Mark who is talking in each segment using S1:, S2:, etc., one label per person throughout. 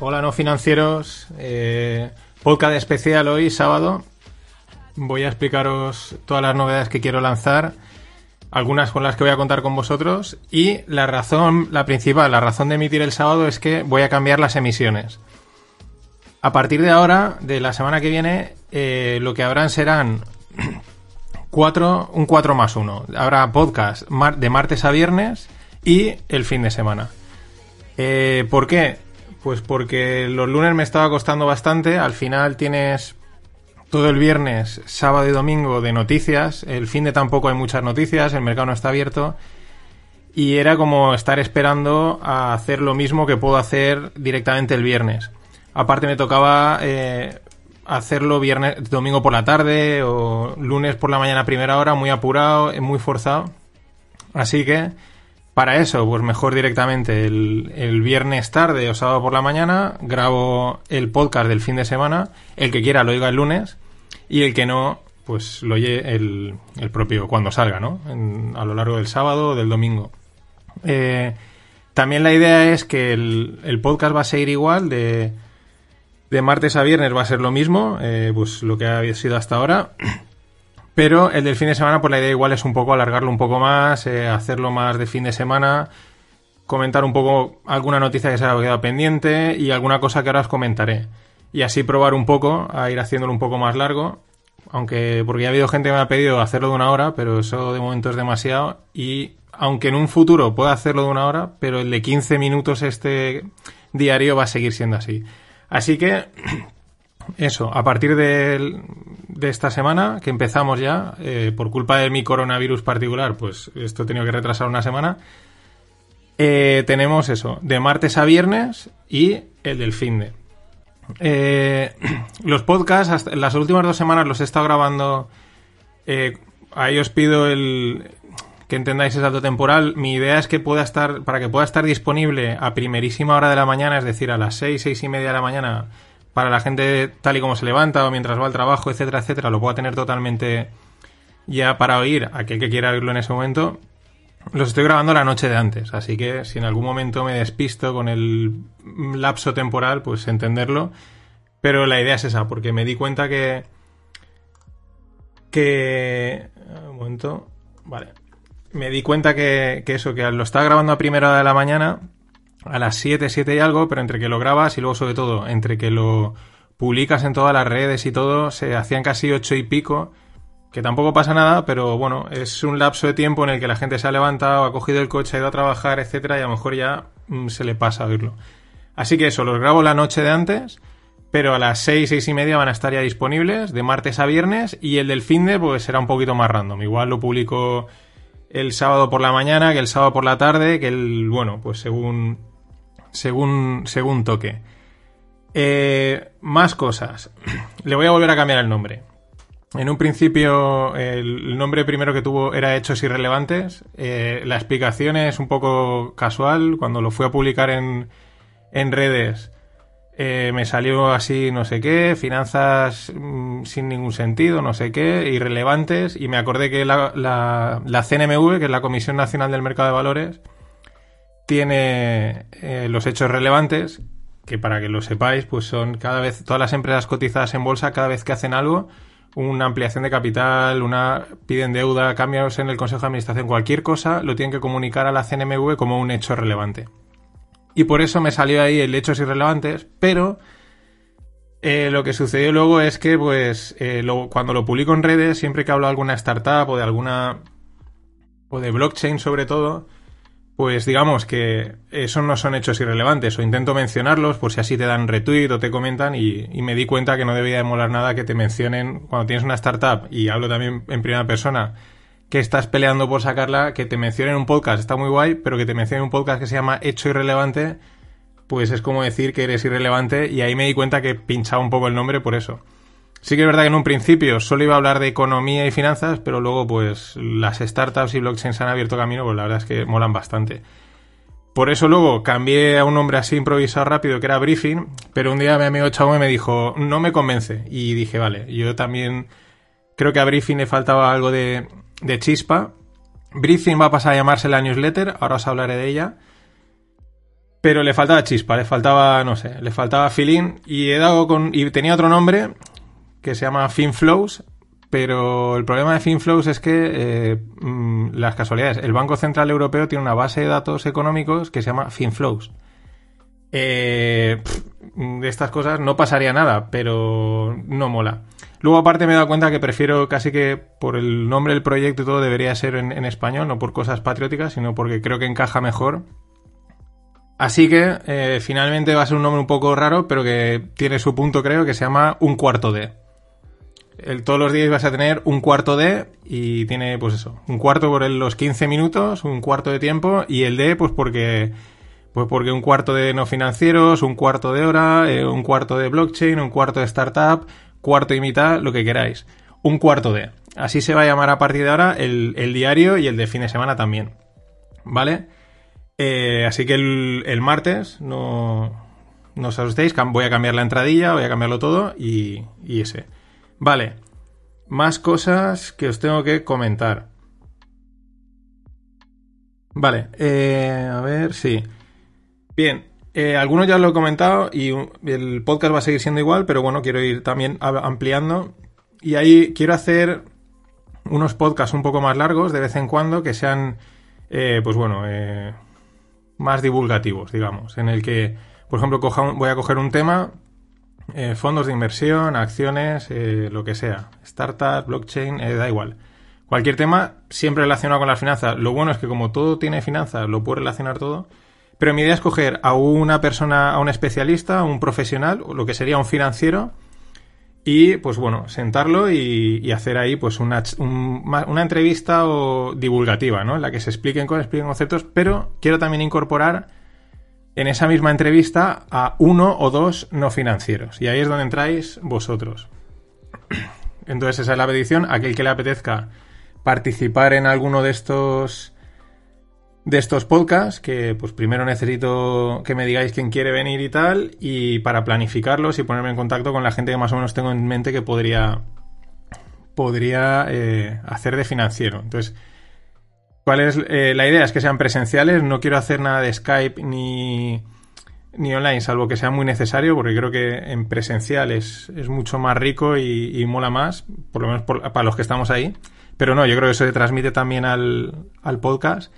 S1: Hola no financieros. Eh, podcast especial hoy, sábado. Voy a explicaros todas las novedades que quiero lanzar, algunas con las que voy a contar con vosotros. Y la razón, la principal, la razón de emitir el sábado es que voy a cambiar las emisiones. A partir de ahora, de la semana que viene, eh, lo que habrán serán cuatro, un 4 más 1. Habrá podcast de martes a viernes y el fin de semana. Eh, ¿Por qué? Pues porque los lunes me estaba costando bastante. Al final tienes todo el viernes, sábado y domingo de noticias. El fin de tampoco hay muchas noticias, el mercado no está abierto. Y era como estar esperando a hacer lo mismo que puedo hacer directamente el viernes. Aparte me tocaba eh, hacerlo viernes, domingo por la tarde o lunes por la mañana primera hora, muy apurado, muy forzado. Así que para eso, pues mejor directamente el, viernes tarde o sábado por la mañana grabo el podcast del fin de semana. El que quiera lo oiga el lunes y el que no, pues lo oye el, propio cuando salga, ¿no? a lo largo del sábado o del domingo. Eh, también la idea es que el, podcast va a seguir igual de, de martes a viernes va a ser lo mismo, eh, pues lo que ha sido hasta ahora. Pero el del fin de semana, pues la idea igual es un poco alargarlo un poco más, eh, hacerlo más de fin de semana, comentar un poco alguna noticia que se haya quedado pendiente y alguna cosa que ahora os comentaré. Y así probar un poco a ir haciéndolo un poco más largo. Aunque, porque ya ha habido gente que me ha pedido hacerlo de una hora, pero eso de momento es demasiado. Y aunque en un futuro pueda hacerlo de una hora, pero el de 15 minutos este diario va a seguir siendo así. Así que eso, a partir de, esta semana, que empezamos ya, eh, por culpa de mi coronavirus particular, pues esto he tenido que retrasar una semana, eh, tenemos eso, de martes a viernes y el del fin de. Eh, los podcasts, las últimas dos semanas los he estado grabando. ahí os pido el que entendáis el salto temporal. Mi idea es que pueda estar, para que pueda estar disponible a primerísima hora de la mañana, es decir, a las seis, seis y media de la mañana para la gente tal y como se levanta o mientras va al trabajo, etcétera, etcétera, lo pueda tener totalmente ya para oír, aquel que quiera oírlo en ese momento. Los estoy grabando la noche de antes, así que si en algún momento me despisto con el lapso temporal, pues entenderlo. Pero la idea es esa, porque me di cuenta que... Que... Un momento. Vale. Me di cuenta que, que eso, que lo estaba grabando a primera hora de la mañana, a las 7, 7 y algo, pero entre que lo grabas y luego sobre todo, entre que lo publicas en todas las redes y todo, se hacían casi 8 y pico, que tampoco pasa nada, pero bueno, es un lapso de tiempo en el que la gente se ha levantado, ha cogido el coche, ha ido a trabajar, etcétera, y a lo mejor ya mm, se le pasa a oírlo. Así que eso, los grabo la noche de antes, pero a las 6, 6 y media van a estar ya disponibles, de martes a viernes, y el del fin de pues será un poquito más random. Igual lo publico el sábado por la mañana, que el sábado por la tarde, que el, bueno, pues según según, según toque. Eh, más cosas. Le voy a volver a cambiar el nombre. En un principio, el nombre primero que tuvo era Hechos Irrelevantes. Eh, la explicación es un poco casual. Cuando lo fui a publicar en, en redes, eh, me salió así no sé qué, finanzas mm, sin ningún sentido, no sé qué, irrelevantes. Y me acordé que la, la, la CNMV, que es la Comisión Nacional del Mercado de Valores, tiene eh, los hechos relevantes, que para que lo sepáis, pues son cada vez, todas las empresas cotizadas en bolsa, cada vez que hacen algo, una ampliación de capital, una piden deuda, cambios en el Consejo de Administración, cualquier cosa, lo tienen que comunicar a la CNMV como un hecho relevante. Y por eso me salió ahí el hechos irrelevantes, pero eh, lo que sucedió luego es que, pues, eh, cuando lo publico en redes, siempre que hablo de alguna startup o de alguna. o de blockchain sobre todo, pues digamos que eso no son hechos irrelevantes, o intento mencionarlos por si así te dan retweet o te comentan, y, me di cuenta que no debía de molar nada que te mencionen cuando tienes una startup, y hablo también en primera persona, que estás peleando por sacarla, que te mencionen un podcast, está muy guay, pero que te mencionen un podcast que se llama Hecho Irrelevante, pues es como decir que eres irrelevante, y ahí me di cuenta que pinchaba un poco el nombre por eso. Sí que es verdad que en un principio solo iba a hablar de economía y finanzas, pero luego pues las startups y blockchains han abierto camino, pues la verdad es que molan bastante. Por eso luego cambié a un nombre así improvisado rápido que era Briefing, pero un día mi amigo Chavo me dijo, no me convence. Y dije, vale, yo también creo que a Briefing le faltaba algo de, de chispa. Briefing va a pasar a llamarse la newsletter, ahora os hablaré de ella. Pero le faltaba chispa, le faltaba, no sé, le faltaba feeling y he dado con... y tenía otro nombre que se llama FinFlows, pero el problema de FinFlows es que eh, mm, las casualidades, el Banco Central Europeo tiene una base de datos económicos que se llama FinFlows. Eh, de estas cosas no pasaría nada, pero no mola. Luego aparte me he dado cuenta que prefiero casi que por el nombre del proyecto y todo debería ser en, español, no por cosas patrióticas, sino porque creo que encaja mejor. Así que eh, finalmente va a ser un nombre un poco raro, pero que tiene su punto creo, que se llama Un Cuarto de todos los días vas a tener un cuarto de y tiene pues eso, un cuarto por los 15 minutos, un cuarto de tiempo y el de pues porque pues porque un cuarto de no financieros, un cuarto de hora, eh, un cuarto de blockchain, un cuarto de startup, cuarto y mitad, lo que queráis. Un cuarto de. Así se va a llamar a partir de ahora el, diario y el de fin de semana también. ¿Vale? Eh, así que el, martes no, no os asustéis, voy a cambiar la entradilla, voy a cambiarlo todo y ese. Vale, más cosas que os tengo que comentar. Vale, eh, a ver, sí. Bien, eh, algunos ya lo he comentado y el podcast va a seguir siendo igual, pero bueno, quiero ir también ampliando. Y ahí quiero hacer unos podcasts un poco más largos de vez en cuando que sean, eh, pues bueno, más divulgativos, digamos, en el que, por ejemplo, voy a coger un tema eh, fondos de inversión, acciones, eh, lo que sea, startup, blockchain, eh, da igual. Cualquier tema siempre relacionado con las finanzas. Lo bueno es que como todo tiene finanzas, lo puedo relacionar todo. Pero mi idea es coger a una persona, a un especialista, a un profesional, o lo que sería un financiero, y pues bueno, sentarlo y, hacer ahí pues una, una entrevista o divulgativa, ¿no? En la que se expliquen cosas, expliquen conceptos, pero quiero también incorporar en esa misma entrevista a uno o dos no financieros. Y ahí es donde entráis vosotros. Entonces esa es la petición. Aquel que le apetezca participar en alguno de estos de estos podcasts, que pues primero necesito que me digáis quién quiere venir y tal, y para planificarlos y ponerme en contacto con la gente que más o menos tengo en mente que podría podría eh, hacer de financiero. Entonces, ¿Cuál es eh, la idea? Es que sean presenciales. No quiero hacer nada de Skype ni, ni online, salvo que sea muy necesario, porque creo que en presencial es, mucho más rico y, mola más, por lo menos para los que estamos ahí. Pero no, yo creo que eso se transmite también al, al podcast.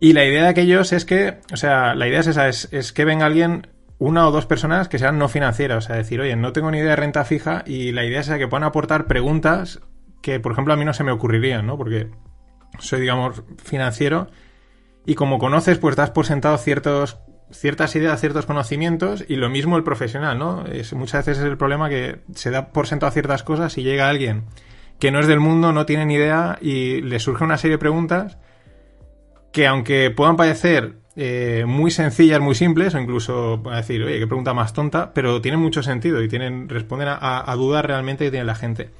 S1: Y la idea de aquellos es que, o sea, la idea es esa, es, es, que venga alguien, una o dos personas que sean no financieras, o sea, decir, oye, no tengo ni idea de renta fija y la idea es que puedan aportar preguntas que, por ejemplo, a mí no se me ocurrirían, ¿no? Porque soy, digamos, financiero, y como conoces, pues das por sentado ciertos, ciertas ideas, ciertos conocimientos, y lo mismo el profesional, ¿no? Muchas veces es el problema que se da por sentado ciertas cosas y llega alguien que no es del mundo, no tiene ni idea, y le surge una serie de preguntas que aunque puedan parecer eh, muy sencillas, muy simples, o incluso a decir, oye, qué pregunta más tonta, pero tienen mucho sentido y tienen, responden a dudas realmente que tiene la gente.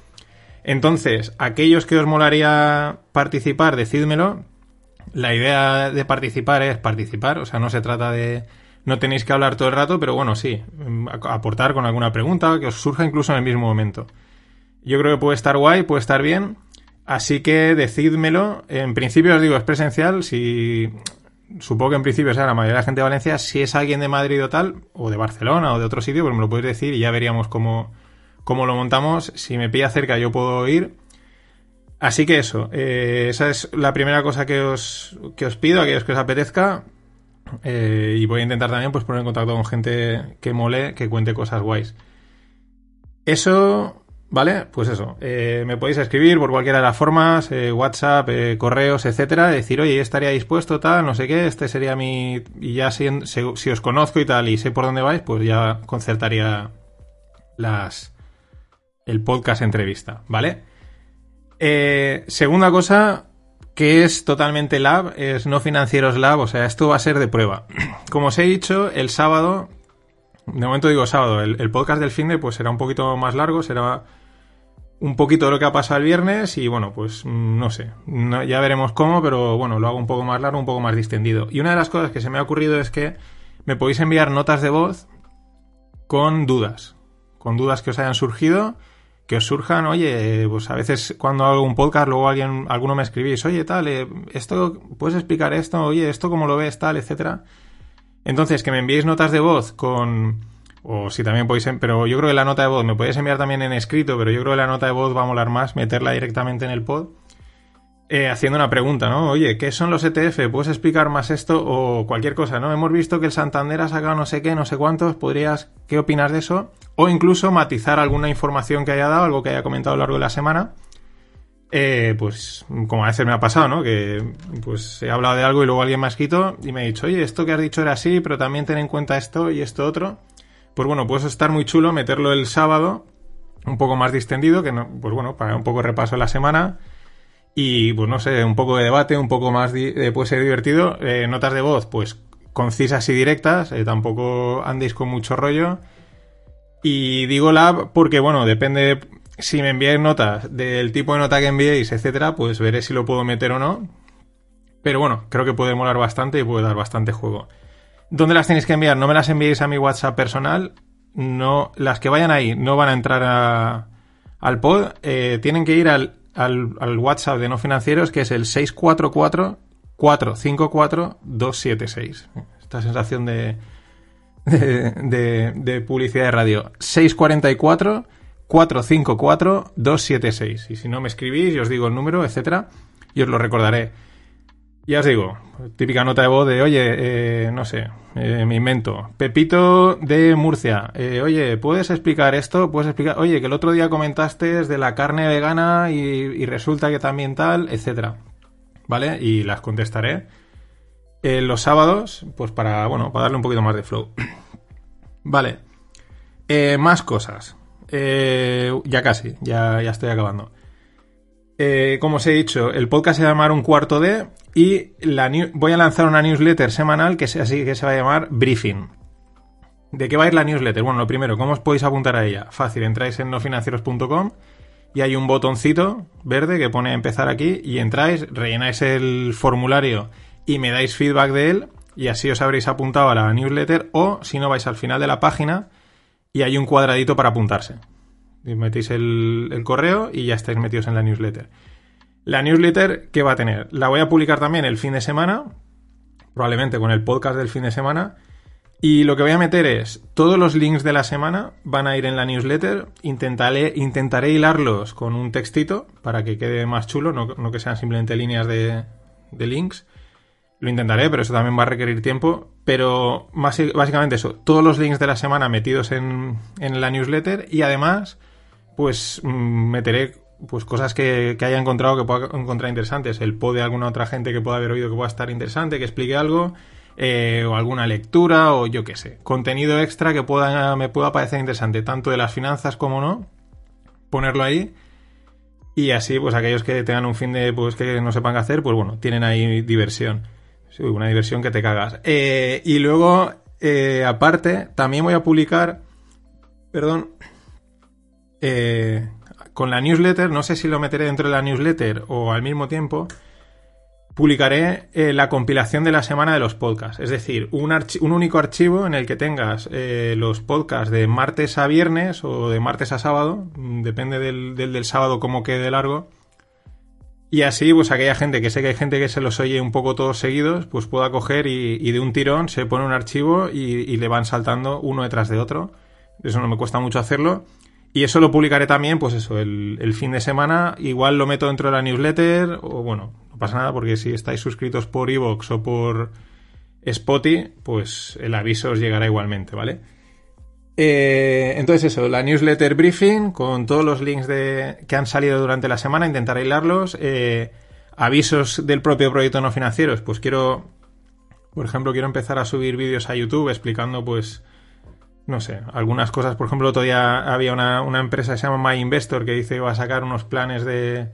S1: Entonces, aquellos que os molaría participar, decídmelo. La idea de participar es participar, o sea, no se trata de... No tenéis que hablar todo el rato, pero bueno, sí, aportar con alguna pregunta que os surja incluso en el mismo momento. Yo creo que puede estar guay, puede estar bien, así que decídmelo. En principio os digo, es presencial, si... Supongo que en principio sea la mayoría de la gente de Valencia, si es alguien de Madrid o tal, o de Barcelona o de otro sitio, pues me lo podéis decir y ya veríamos cómo, cómo lo montamos. Si me pilla cerca yo puedo ir. Así que eso, eh, esa es la primera cosa que os, que os pido, aquellos que os apetezca. Eh, y voy a intentar también pues poner en contacto con gente que mole, que cuente cosas guays. Eso, ¿vale? Pues eso. Eh, me podéis escribir por cualquiera de las formas, WhatsApp, correos, etcétera. Decir, oye, estaría dispuesto, tal, no sé qué, este sería mi. Y ya si, si os conozco y tal y sé por dónde vais, pues ya concertaría las. El podcast entrevista, ¿vale? segunda cosa, que es totalmente lab, es no financieros lab, o sea, esto va a ser de prueba. Como os he dicho, el sábado, de momento digo sábado, el, podcast del fin de pues será un poquito más largo, será un poquito de lo que ha pasado el viernes y bueno, pues mm, no sé, ya veremos cómo, pero bueno, lo hago un poco más largo, un poco más distendido. Y una de las cosas que se me ha ocurrido es que me podéis enviar notas de voz con dudas, con dudas que os hayan surgido que os surjan, oye, pues a veces cuando hago un podcast, luego alguien, alguno me escribís, oye, tal, eh, esto, ¿puedes explicar esto? Oye, esto cómo lo ves, tal, etcétera. Entonces, que me enviéis notas de voz con, o si también podéis, pero yo creo que la nota de voz me podéis enviar también en escrito, pero yo creo que la nota de voz va a molar más, meterla directamente en el pod. Eh, haciendo una pregunta, ¿no? Oye, ¿qué son los ETF? ¿Puedes explicar más esto? O cualquier cosa, ¿no? Hemos visto que el Santander ha sacado no sé qué, no sé cuántos. ¿Podrías, qué opinas de eso? O incluso matizar alguna información que haya dado, algo que haya comentado a lo largo de la semana. Eh, pues, como a veces me ha pasado, ¿no? Que, pues, he hablado de algo y luego alguien me ha escrito y me ha dicho, oye, esto que has dicho era así, pero también ten en cuenta esto y esto otro. Pues bueno, puede estar muy chulo meterlo el sábado, un poco más distendido, que no, pues bueno, para un poco repaso de la semana y pues no sé, un poco de debate, un poco más eh, puede ser divertido. Eh, notas de voz, pues concisas y directas, eh, tampoco andéis con mucho rollo. Y digo lab porque, bueno, depende si me enviáis notas del tipo de nota que enviéis, etcétera, pues veré si lo puedo meter o no. Pero bueno, creo que puede molar bastante y puede dar bastante juego. ¿Dónde las tenéis que enviar? No me las enviéis a mi WhatsApp personal. No, las que vayan ahí no van a entrar al pod. tienen que ir al al, WhatsApp de no financieros, que es el 644-454-276. Esta sensación de, de, de, publicidad de radio. 644 454 276. Y si no me escribís, y os digo el número, etcétera, y os lo recordaré. Ya os digo, típica nota de voz de, oye, eh, no sé, eh, me invento. Pepito de Murcia, eh, oye, ¿puedes explicar esto? ¿Puedes explicar? Oye, que el otro día comentaste de la carne vegana y, resulta que también tal, etcétera. ¿Vale? Y las contestaré. los sábados, pues para, bueno, para darle un poquito más de flow. vale. más cosas. ya casi, ya, ya estoy acabando. Eh, como os he dicho, el podcast se va a llamar Un Cuarto de y la voy a lanzar una newsletter semanal que, así, que se va a llamar Briefing. ¿De qué va a ir la newsletter? Bueno, lo primero, ¿cómo os podéis apuntar a ella? Fácil, entráis en nofinancieros.com y hay un botoncito verde que pone empezar aquí y entráis, rellenáis el formulario y me dais feedback de él y así os habréis apuntado a la newsletter o si no vais al final de la página y hay un cuadradito para apuntarse metéis el, correo y ya estáis metidos en la newsletter. La newsletter, ¿qué va a tener? La voy a publicar también el fin de semana, probablemente con el podcast del fin de semana. Y lo que voy a meter es, todos los links de la semana van a ir en la newsletter. Intentaré, intentaré hilarlos con un textito para que quede más chulo, no, que sean simplemente líneas de, links. Lo intentaré, pero eso también va a requerir tiempo. Pero más, básicamente eso, todos los links de la semana metidos en, en la newsletter y además pues mm, meteré pues cosas que, haya encontrado que pueda encontrar interesantes. El pod de alguna otra gente que pueda haber oído que pueda estar interesante, que explique algo, eh, o alguna lectura, o yo qué sé. Contenido extra que pueda, me pueda parecer interesante, tanto de las finanzas como no. Ponerlo ahí. Y así, pues aquellos que tengan un fin de, pues que no sepan qué hacer, pues bueno, tienen ahí diversión. una diversión que te cagas. Eh, y luego, eh, aparte, también voy a publicar, perdón, eh, con la newsletter, no sé si lo meteré dentro de la newsletter o al mismo tiempo, publicaré eh, la compilación de la semana de los podcasts. Es decir, un, único archivo en el que tengas eh, los podcasts de martes a viernes o de martes a sábado, mm, depende del, del, sábado como quede largo. Y así, pues aquella gente, que sé que hay gente que se los oye un poco todos seguidos, pues pueda coger y, de un tirón se pone un archivo y, y le van saltando uno detrás de otro. Eso no me cuesta mucho hacerlo Y eso lo publicaré también, pues eso, el, fin de semana. Igual lo meto dentro de la newsletter, o bueno, no pasa nada porque si estáis suscritos por iVoox o por Spotify, pues el aviso os llegará igualmente, ¿vale? Eh, entonces eso, la newsletter briefing con todos los links de, que han salido durante la semana, intentaré hilarlos. Eh, avisos del propio proyecto no financieros, pues quiero, por ejemplo, quiero empezar a subir vídeos a YouTube explicando pues no sé, algunas cosas. Por ejemplo, todavía había una, una, empresa que se llama My Investor que dice va a sacar unos planes de.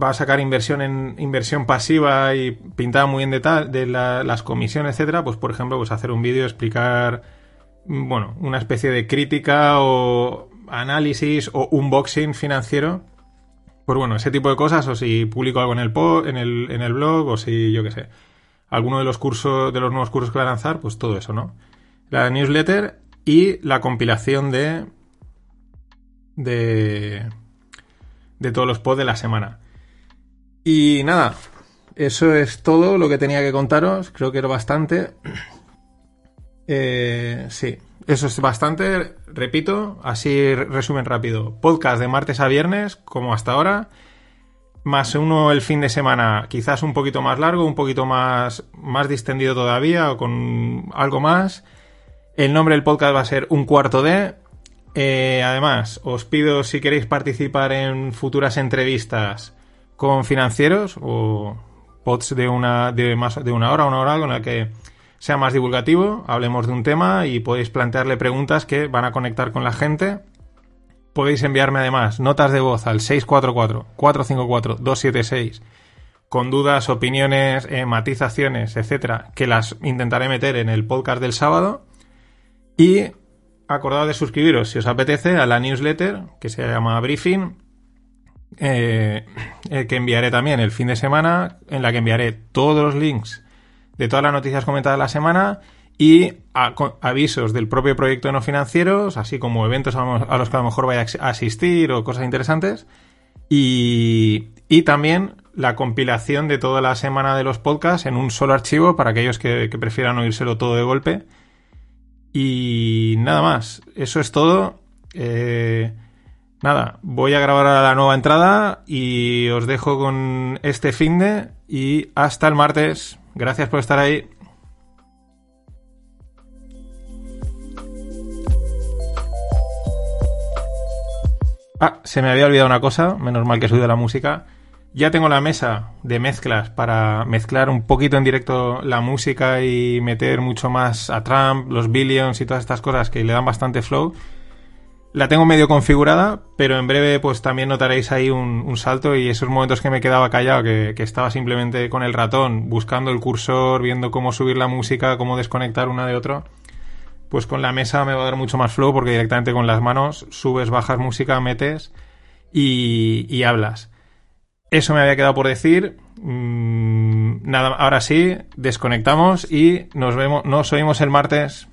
S1: Va a sacar inversión en inversión pasiva y pintaba muy en detalle de las comisiones, etcétera. Pues, por ejemplo, pues hacer un vídeo, explicar, bueno, una especie de crítica o análisis o unboxing financiero. Pues bueno, ese tipo de cosas, o si publico algo en el, en el, en el blog, o si, yo qué sé, alguno de los cursos, de los nuevos cursos que voy a lanzar, pues todo eso, ¿no? La newsletter y la compilación de, de, de todos los pods de la semana. Y nada, eso es todo lo que tenía que contaros. Creo que era bastante. Eh, sí, eso es bastante. Repito, así resumen rápido. Podcast de martes a viernes, como hasta ahora. Más uno el fin de semana, quizás un poquito más largo, un poquito más, más distendido todavía, o con algo más. El nombre del podcast va a ser Un Cuarto de. Eh, además, os pido si queréis participar en futuras entrevistas con financieros o pods de una, de más, de una hora, una hora, con la que sea más divulgativo, hablemos de un tema y podéis plantearle preguntas que van a conectar con la gente. Podéis enviarme además notas de voz al 644-454-276 con dudas, opiniones, eh, matizaciones, etcétera, que las intentaré meter en el podcast del sábado. Y acordad de suscribiros si os apetece a la newsletter que se llama Briefing, eh, eh, que enviaré también el fin de semana, en la que enviaré todos los links de todas las noticias comentadas la semana y avisos del propio proyecto de no financieros, así como eventos a, los que a lo mejor vaya a asistir o cosas interesantes. Y, también la compilación de toda la semana de los podcasts en un solo archivo para aquellos que prefieran oírselo todo de golpe y nada más, eso es todo. Eh, nada, voy a grabar la nueva entrada y os dejo con este fin de y hasta el martes. Gracias por estar ahí. Ah, se me había olvidado una cosa, menos mal que he subido la música. Ya tengo la mesa de mezclas para mezclar un poquito en directo la música y meter mucho más a Trump, los Billions y todas estas cosas que le dan bastante flow. La tengo medio configurada, pero en breve pues también notaréis ahí un, salto y esos momentos que me quedaba callado, que, estaba simplemente con el ratón, buscando el cursor, viendo cómo subir la música, cómo desconectar una de otro, pues con la mesa me va a dar mucho más flow porque directamente con las manos subes, bajas música, metes y hablas. Eso me había quedado por decir. Mm, nada, ahora sí, desconectamos y nos vemos, nos oímos el martes.